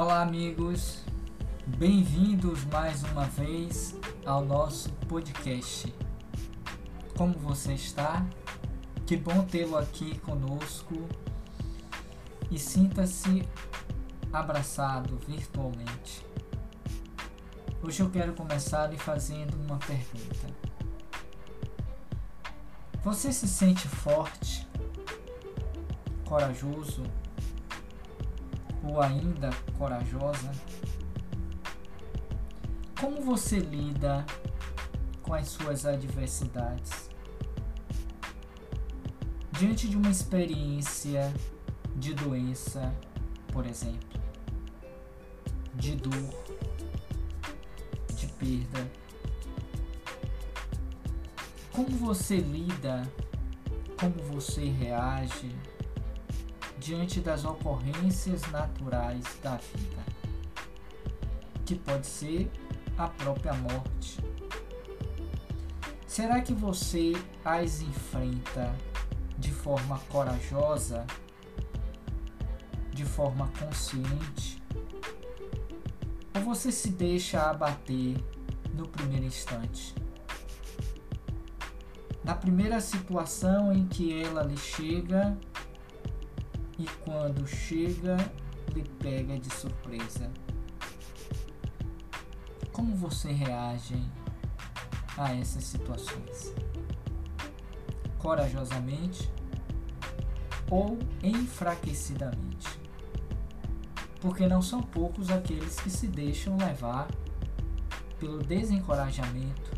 Olá, amigos. Bem-vindos mais uma vez ao nosso podcast. Como você está? Que bom tê-lo aqui conosco e sinta-se abraçado virtualmente. Hoje eu quero começar lhe fazendo uma pergunta. Você se sente forte, corajoso ou ainda corajosa? Como você lida com as suas adversidades? Diante de uma experiência de doença, por exemplo, de dor, de perda, como você lida, como você reage diante das ocorrências naturais da vida, que pode ser a própria morte. Será que você as enfrenta de forma corajosa, de forma consciente? Ou você se deixa abater no primeiro instante? Na primeira situação em que ela lhe chega e quando chega lhe pega de surpresa. Como você reage a essas situações? Corajosamente ou enfraquecidamente? Porque não são poucos aqueles que se deixam levar pelo desencorajamento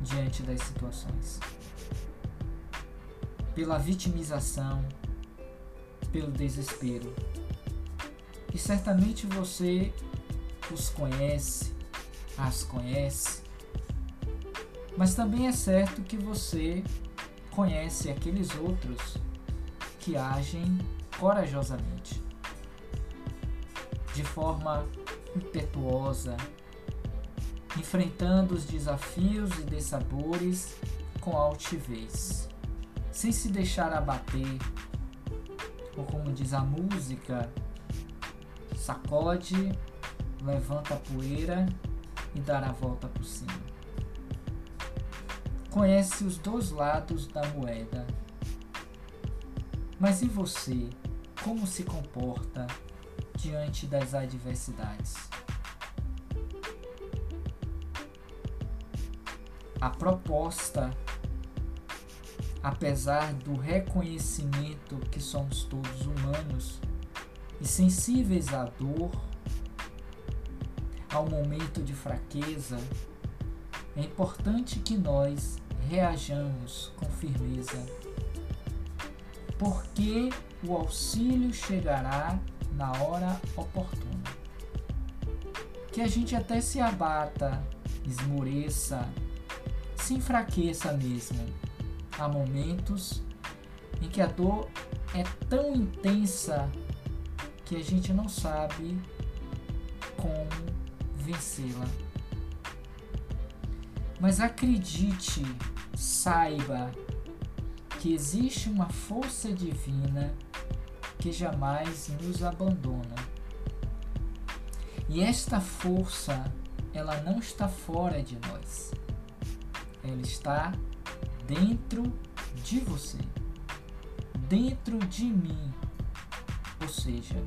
diante das situações, pela vitimização, pelo desespero. E certamente você os conhece, as conhece, mas também é certo que você conhece aqueles outros que agem corajosamente, de forma impetuosa, enfrentando os desafios e dessabores com altivez, sem se deixar abater, ou como diz a música, sacode, levanta a poeira e dar a volta por cima. Conhece os dois lados da moeda. Mas e você? Como se comporta diante das adversidades? A proposta, apesar do reconhecimento que somos todos humanos e sensíveis à dor, ao momento de fraqueza, é importante que nós reajamos com firmeza, porque o auxílio chegará na hora oportuna. Que a gente até se abata, esmoreça, se enfraqueça mesmo. Há momentos em que a dor é tão intensa que a gente não sabe como vencê-la. Mas acredite, saiba que existe uma força divina que jamais nos abandona. E esta força, ela não está fora de nós. Ela está dentro de você, dentro de mim, ou seja,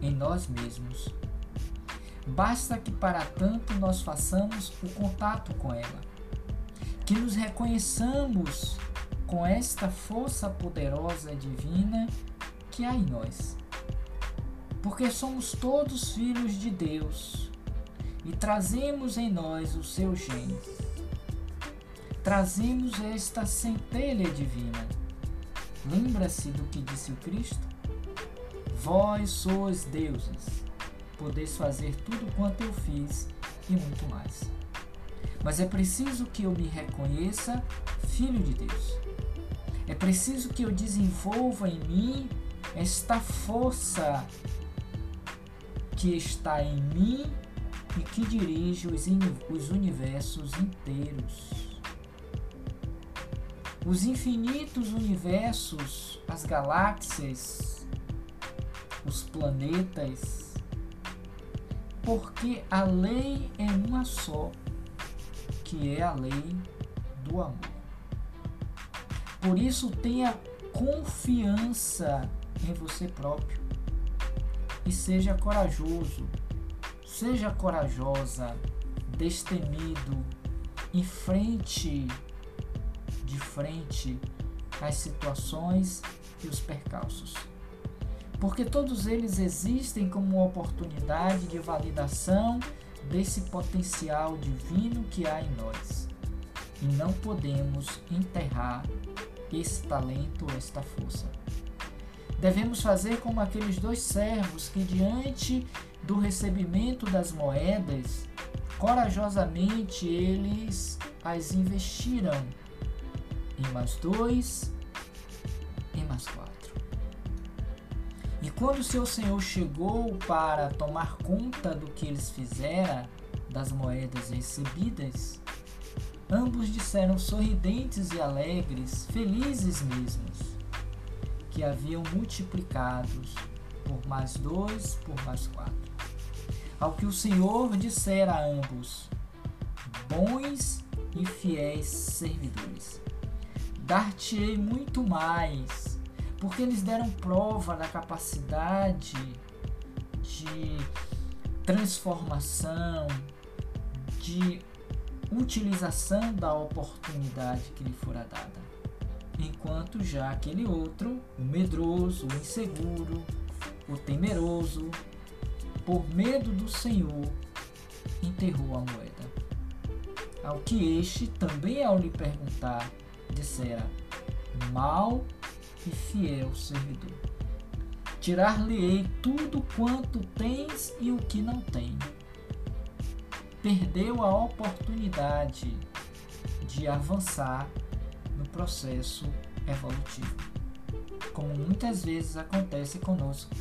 em nós mesmos. Basta que para tanto nós façamos o contato com ela, que nos reconheçamos com esta força poderosa divina que há em nós. Porque somos todos filhos de Deus e trazemos em nós os seus genes. Trazemos esta centelha divina. Lembra-se do que disse o Cristo? Vós sois deuses podeis fazer tudo quanto eu fiz e muito mais. Mas é preciso que eu me reconheça filho de Deus. É preciso que eu desenvolva em mim esta força que está em mim e que dirige os universos inteiros. Os infinitos universos, as galáxias, os planetas, porque a lei é uma só, que é a lei do amor. Por isso, tenha confiança em você próprio e seja corajoso, seja corajosa, destemido, em frente, de frente às situações e os percalços. Porque todos eles existem como oportunidade de validação desse potencial divino que há em nós. E não podemos enterrar esse talento, esta força. Devemos fazer como aqueles dois servos que, diante do recebimento das moedas, corajosamente eles as investiram em mais dois, em mais quatro. E quando seu senhor chegou para tomar conta do que eles fizeram, das moedas recebidas, ambos disseram sorridentes e alegres, felizes mesmos, que haviam multiplicados por mais dois, por mais quatro. Ao que o Senhor dissera a ambos: Bons e fiéis servidores, dar-te-ei muito mais, porque eles deram prova da capacidade de transformação, de utilização da oportunidade que lhe fora dada. Enquanto já aquele outro, o medroso, o inseguro, o temeroso, por medo do Senhor, enterrou a moeda. Ao que este, também ao lhe perguntar, dissera: Mal e fiel servidor. Tirar-lhe-ei tudo quanto tens e o que não tem. Perdeu a oportunidade de avançar no processo evolutivo, como muitas vezes acontece conosco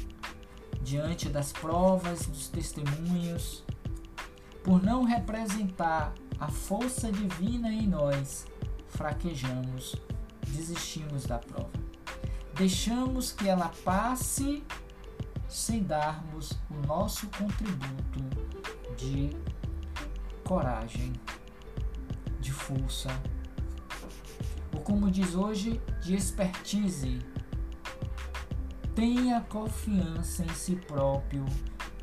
diante das provas, dos testemunhos, por não representar a força divina em nós, fraquejamos, desistimos da prova. Deixamos que ela passe sem darmos o nosso contributo de coragem, de força, ou como diz hoje, de expertise Tenha confiança em si próprio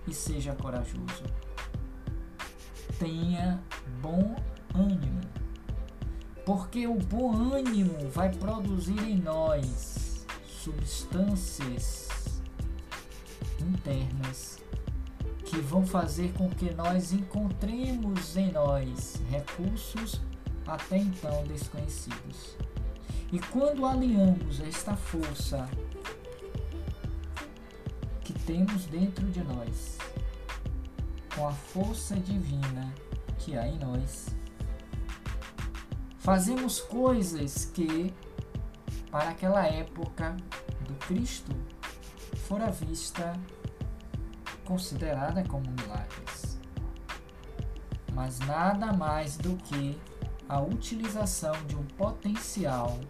e seja corajoso. Tenha bom ânimo, porque o bom ânimo vai produzir em nós substâncias internas que vão fazer com que nós encontremos em nós recursos até então desconhecidos. E quando alinhamos esta força que temos dentro de nós, com a força divina que há em nós, fazemos coisas que, para aquela época do Cristo, fora vista considerada como milagres. Mas nada mais do que a utilização de um potencial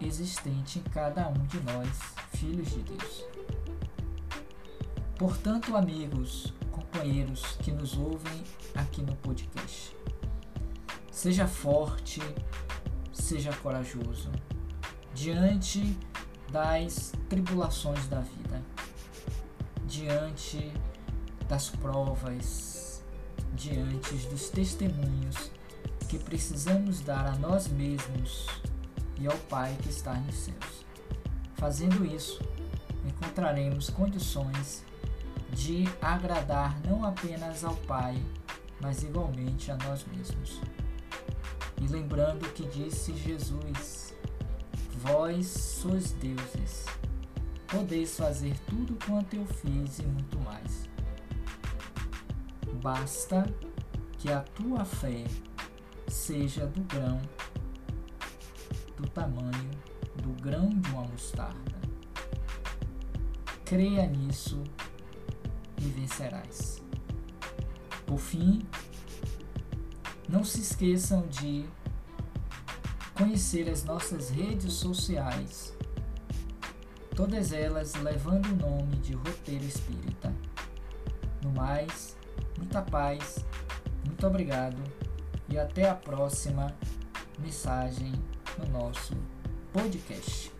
existente em cada um de nós, filhos de Deus. Portanto, amigos, companheiros que nos ouvem aqui no podcast, seja forte, seja corajoso diante das tribulações da vida, diante das provas, diante dos testemunhos que precisamos dar a nós mesmos e ao Pai que está nos céus. Fazendo isso, encontraremos condições de agradar não apenas ao Pai, mas igualmente a nós mesmos. E lembrando que disse Jesus: Vós sois deuses, podeis fazer tudo quanto eu fiz e muito mais. Basta que a tua fé seja do grão, do tamanho do grão de uma mostarda. Creia nisso e vencerás. Por fim, não se esqueçam de conhecer as nossas redes sociais, todas elas levando o nome de Roteiro Espírita. No mais, muita paz, muito obrigado e até a próxima mensagem no nosso podcast.